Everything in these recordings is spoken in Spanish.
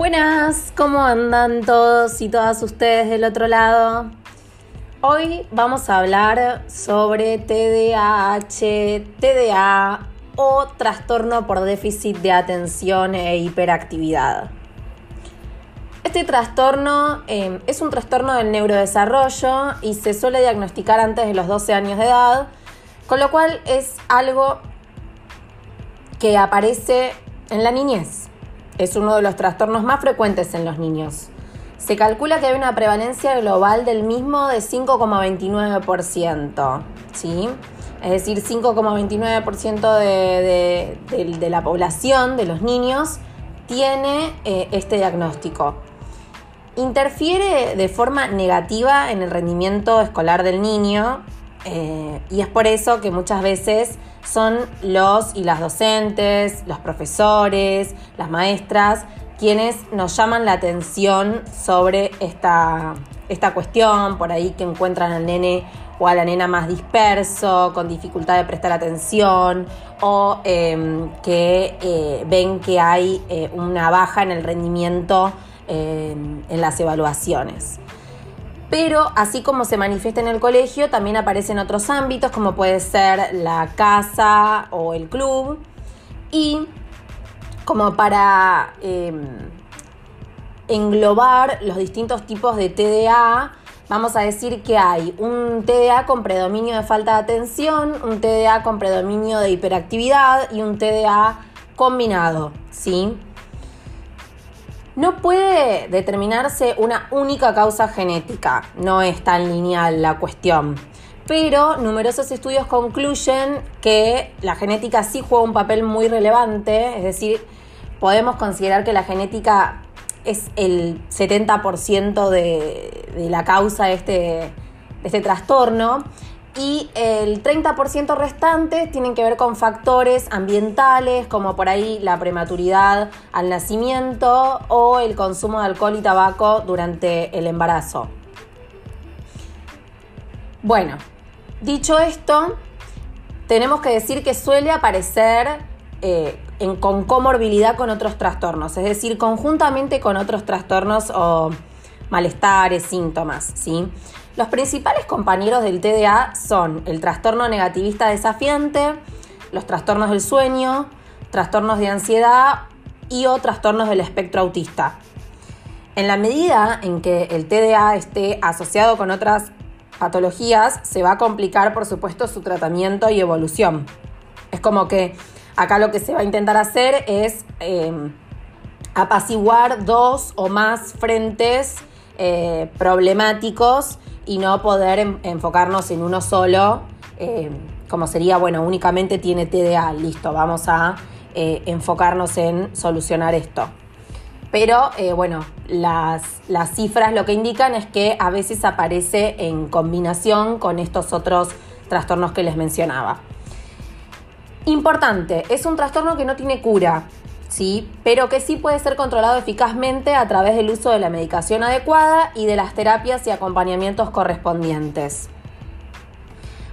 Buenas, ¿cómo andan todos y todas ustedes del otro lado? Hoy vamos a hablar sobre TDAH, TDA o trastorno por déficit de atención e hiperactividad. Este trastorno eh, es un trastorno del neurodesarrollo y se suele diagnosticar antes de los 12 años de edad, con lo cual es algo que aparece en la niñez. Es uno de los trastornos más frecuentes en los niños. Se calcula que hay una prevalencia global del mismo de 5,29%, ¿sí? Es decir, 5,29% de, de, la población, de los niños, tiene eh, este diagnóstico. Interfiere de forma negativa en el rendimiento escolar del niño eh, y es por eso que muchas veces son los y las docentes, los profesores, las maestras, quienes nos llaman la atención sobre esta, cuestión, por ahí que encuentran al nene o a la nena más disperso, con dificultad de prestar atención, o em, que eh, ven que hay eh, una baja en el rendimiento en las evaluaciones pero así como se manifiesta en el colegio, también aparece en otros ámbitos, como puede ser la casa o el club. Y como para em, englobar los distintos tipos de TDA, vamos a decir que hay un TDA con predominio de falta de atención, un TDA con predominio de hiperactividad y un TDA combinado, ¿sí? No puede determinarse una única causa genética, no es tan lineal la cuestión. Pero numerosos estudios concluyen que la genética sí juega un papel muy relevante, es decir, podemos considerar que la genética es el 70% de, de, la causa de este, de este trastorno y el 30% restante tienen que ver con factores ambientales, como por ahí la prematuridad al nacimiento o el consumo de alcohol y tabaco durante el embarazo. Bueno, dicho esto, tenemos que decir que suele aparecer eh, en, con comorbilidad con otros trastornos, es decir, conjuntamente con otros trastornos o malestares, síntomas, ¿sí? Los principales compañeros del TDA son el trastorno negativista desafiante, los trastornos del sueño, trastornos de ansiedad y o trastornos del espectro autista. En la medida en que el TDA esté asociado con otras patologías, se va a complicar, por supuesto, su tratamiento y evolución. Es como que acá lo que se va a intentar hacer es eh, apaciguar dos o más frentes eh, problemáticos y no poder enfocarnos en uno solo, eh, como sería, bueno, únicamente tiene TDA, listo, vamos a eh, enfocarnos en solucionar esto. Pero bueno, las cifras lo que indican es que a veces aparece en combinación con estos otros trastornos que les mencionaba. Importante, es un trastorno que no tiene cura, ¿sí? pero que sí puede ser controlado eficazmente a través del uso de la medicación adecuada y de las terapias y acompañamientos correspondientes.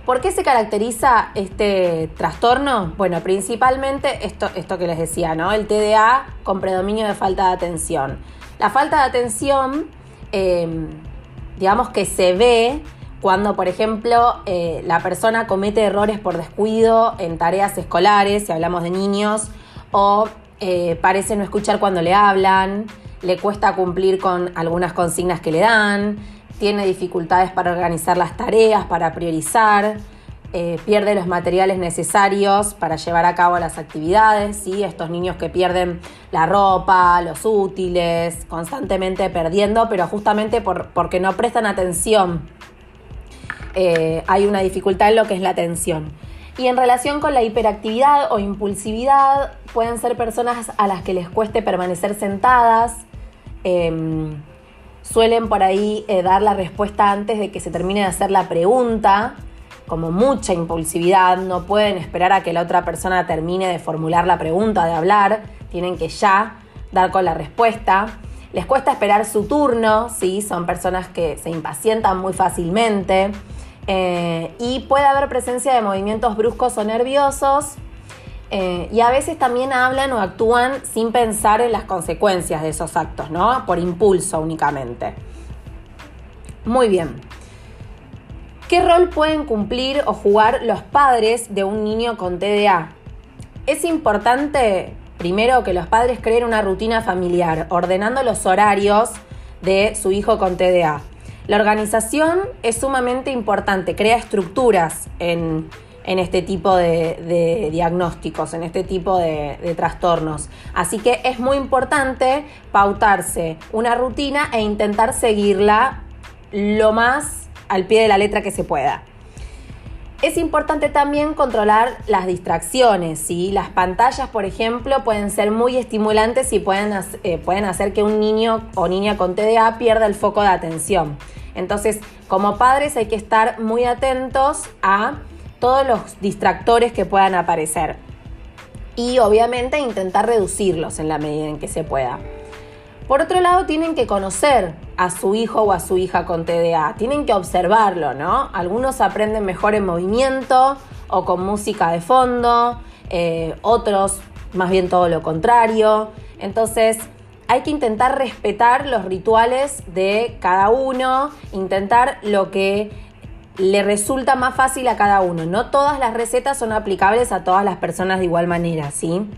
¿Por qué se caracteriza este trastorno? Bueno, principalmente esto, esto que les decía, ¿no? El TDA con predominio de falta de atención. La falta de atención, em, digamos que se ve cuando, por ejemplo, eh, la persona comete errores por descuido en tareas escolares, si hablamos de niños, o eh, parece no escuchar cuando le hablan, le cuesta cumplir con algunas consignas que le dan, tiene dificultades para organizar las tareas, para priorizar, eh, pierde los materiales necesarios para llevar a cabo las actividades, ¿sí? estos niños que pierden la ropa, los útiles, constantemente perdiendo, pero justamente porque no prestan atención. Eh, hay una dificultad en lo que es la atención. Y en relación con la hiperactividad o impulsividad, pueden ser personas a las que les cueste permanecer sentadas. Em, suelen por ahí eh, dar la respuesta antes de que se termine de hacer la pregunta, como mucha impulsividad, no pueden esperar a que la otra persona termine de formular la pregunta, de hablar, tienen que ya dar con la respuesta. Les cuesta esperar su turno, ¿sí? son personas que se impacientan muy fácilmente. Eh, y puede haber presencia de movimientos bruscos o nerviosos eh, y a veces también hablan o actúan sin pensar en las consecuencias de esos actos, ¿no? Por impulso únicamente. Muy bien. ¿Qué rol pueden cumplir o jugar los padres de un niño con TDA? Es importante, primero, que los padres creen una rutina familiar, ordenando los horarios de su hijo con TDA. La organización es sumamente importante, crea estructuras en, este tipo de, diagnósticos, en este tipo de, de, trastornos. Así que es muy importante pautarse una rutina e intentar seguirla lo más al pie de la letra que se pueda. Es importante también controlar las distracciones, ¿sí? Las pantallas, por ejemplo, pueden ser muy estimulantes y pueden, eh, pueden hacer que un niño o niña con TDA pierda el foco de atención. Entonces, como padres hay que estar muy atentos a todos los distractores que puedan aparecer. Y obviamente intentar reducirlos en la medida en que se pueda. Por otro lado, tienen que conocer a su hijo o a su hija con TDA, tienen que observarlo, ¿no? Algunos aprenden mejor en movimiento o con música de fondo, eh, otros más bien todo lo contrario. Entonces, hay que intentar respetar los rituales de cada uno, intentar lo que le resulta más fácil a cada uno. No todas las recetas son aplicables a todas las personas de igual manera, ¿sí?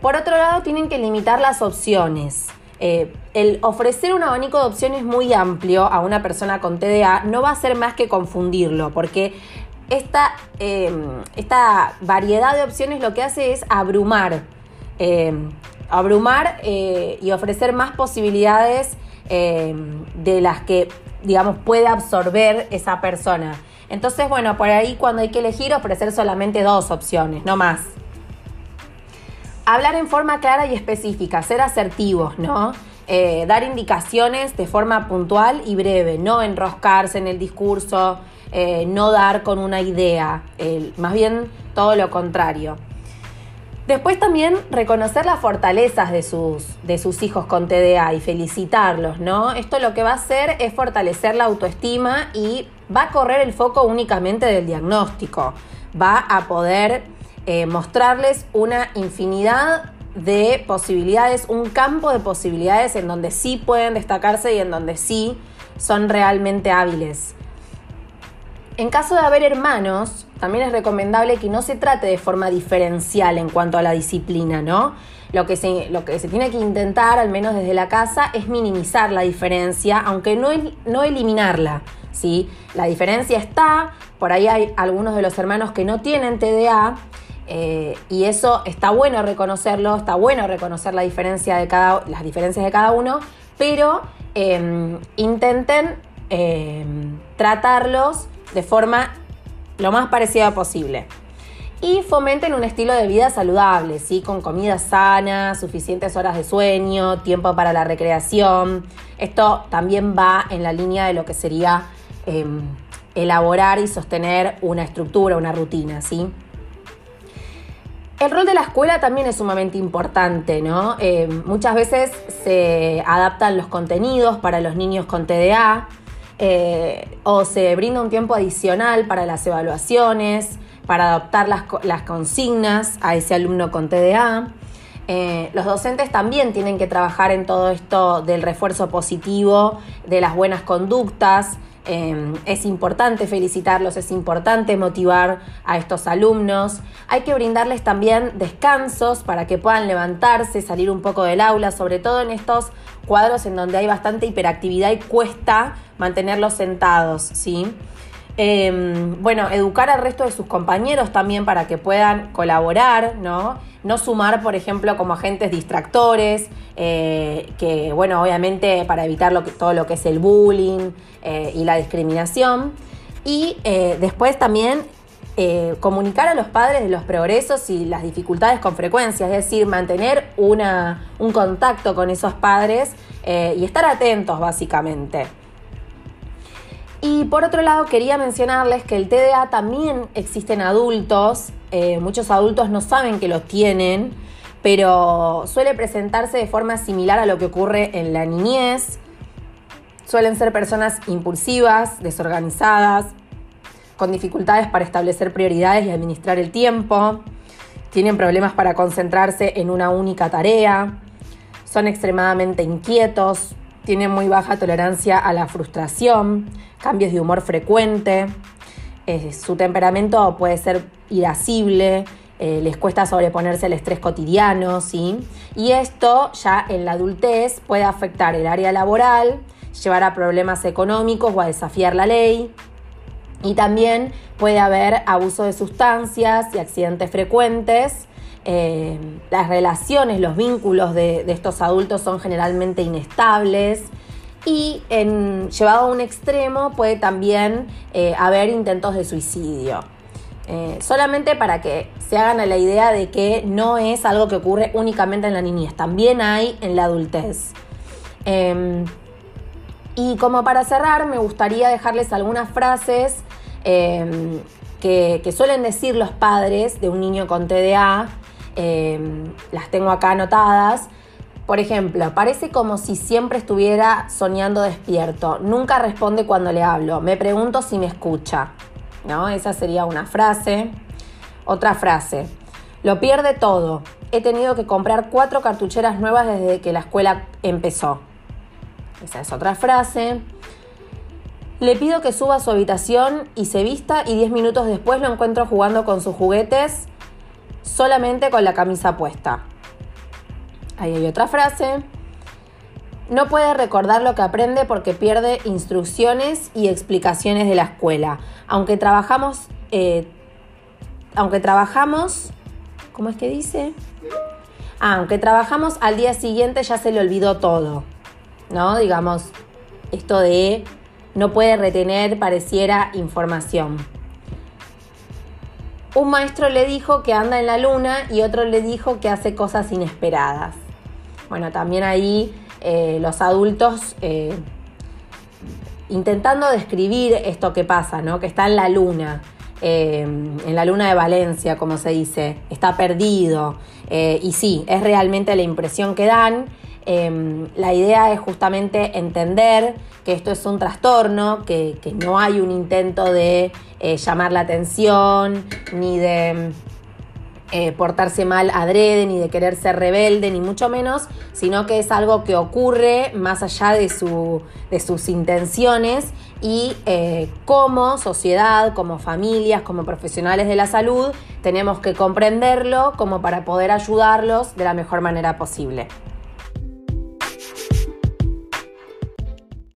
Por otro lado, tienen que limitar las opciones. Eh, el ofrecer un abanico de opciones muy amplio a una persona con TDA no va a ser más que confundirlo, porque esta, em, esta variedad de opciones lo que hace es abrumar, em, abrumar eh, y ofrecer más posibilidades em, de las que, digamos, puede absorber esa persona. Entonces, bueno, por ahí cuando hay que elegir, ofrecer solamente dos opciones, no más. Hablar en forma clara y específica, ser asertivos, ¿no? Eh, dar indicaciones de forma puntual y breve, no enroscarse en el discurso, eh, no dar con una idea, más bien todo lo contrario. Después también reconocer las fortalezas de sus, de sus hijos con TDA y felicitarlos, ¿no? Esto lo que va a hacer es fortalecer la autoestima y va a correr el foco únicamente del diagnóstico. Va a poder eh, mostrarles una infinidad de posibilidades, un campo de posibilidades en donde sí pueden destacarse y en donde sí son realmente hábiles. En caso de haber hermanos, también es recomendable que no se trate de forma diferencial en cuanto a la disciplina, ¿no? Lo que se, lo que se tiene que intentar, al menos desde la casa, es minimizar la diferencia, aunque no, no eliminarla, ¿sí? La diferencia está, por ahí hay algunos de los hermanos que no tienen TDA, eh, y eso está bueno reconocerlo, está bueno reconocer la diferencia de cada, las diferencias de cada uno, pero em, intenten em, tratarlos de forma lo más parecida posible. Y fomenten un estilo de vida saludable, ¿sí? con comida sana, suficientes horas de sueño, tiempo para la recreación. Esto también va en la línea de lo que sería em, elaborar y sostener una estructura, una rutina. ¿sí? El rol de la escuela también es sumamente importante, ¿no? Eh, muchas veces se adaptan los contenidos para los niños con TDA eh, o se brinda un tiempo adicional para las evaluaciones, para adoptar las, consignas a ese alumno con TDA. Eh, los docentes también tienen que trabajar en todo esto del refuerzo positivo, de las buenas conductas, Em, es importante felicitarlos, es importante motivar a estos alumnos. Hay que brindarles también descansos para que puedan levantarse, salir un poco del aula, sobre todo en estos cuadros en donde hay bastante hiperactividad y cuesta mantenerlos sentados, ¿sí? Em, bueno, educar al resto de sus compañeros también para que puedan colaborar, ¿no? No sumar, por ejemplo, como agentes distractores, eh, que, bueno, obviamente para evitar lo que, todo lo que es el bullying eh, y la discriminación. Y eh, después también comunicar a los padres de los progresos y las dificultades con frecuencia, es decir, mantener una, un contacto con esos padres y estar atentos, básicamente. Y por otro lado, quería mencionarles que el TDA también existe en adultos. Eh, muchos adultos no saben que lo tienen, pero suele presentarse de forma similar a lo que ocurre en la niñez. Suelen ser personas impulsivas, desorganizadas, con dificultades para establecer prioridades y administrar el tiempo. tienen problemas para concentrarse en una única tarea, son extremadamente inquietos, tienen muy baja tolerancia a la frustración, cambios de humor frecuente, eh, su temperamento puede ser irascible, eh, les cuesta sobreponerse al estrés cotidiano, ¿sí? Y esto ya en la adultez puede afectar el área laboral, llevar a problemas económicos o a desafiar la ley. Y también puede haber abuso de sustancias y accidentes frecuentes. Eh, las relaciones, los vínculos de, estos adultos son generalmente inestables. Y llevado a un extremo puede también eh, haber intentos de suicidio. Eh, solamente para que se hagan a la idea de que no es algo que ocurre únicamente en la niñez, también hay en la adultez. Em, y como para cerrar, me gustaría dejarles algunas frases em, que, suelen decir los padres de un niño con TDA. Em, las tengo acá anotadas. Por ejemplo, parece como si siempre estuviera soñando despierto. Nunca responde cuando le hablo. Me pregunto si me escucha. ¿no? Esa sería una frase. Otra frase. Lo pierde todo. He tenido que comprar cuatro cartucheras nuevas desde que la escuela empezó. Esa es otra frase. Le pido que suba a su habitación y se vista y diez minutos después lo encuentro jugando con sus juguetes solamente con la camisa puesta. Ahí hay otra frase. No puede recordar lo que aprende porque pierde instrucciones y explicaciones de la escuela. Aunque trabajamos, eh, aunque trabajamos, ¿cómo es que dice? Ah, aunque trabajamos al día siguiente ya se le olvidó todo, ¿no? Digamos, esto de no puede retener, pareciera, información. Un maestro le dijo que anda en la luna y otro le dijo que hace cosas inesperadas. Bueno, también ahí eh, los adultos eh, intentando describir esto que pasa, ¿no? que está en la luna, eh, en la luna de Valencia, como se dice, está perdido. y sí, es realmente la impresión que dan. la idea es justamente entender que esto es un trastorno, que no hay un intento de llamar la atención, ni de eh, portarse mal adrede, ni de querer ser rebelde, ni mucho menos, sino que es algo que ocurre más allá de, su, de sus intenciones y eh, como sociedad, como familias, como profesionales de la salud, tenemos que comprenderlo como para poder ayudarlos de la mejor manera posible.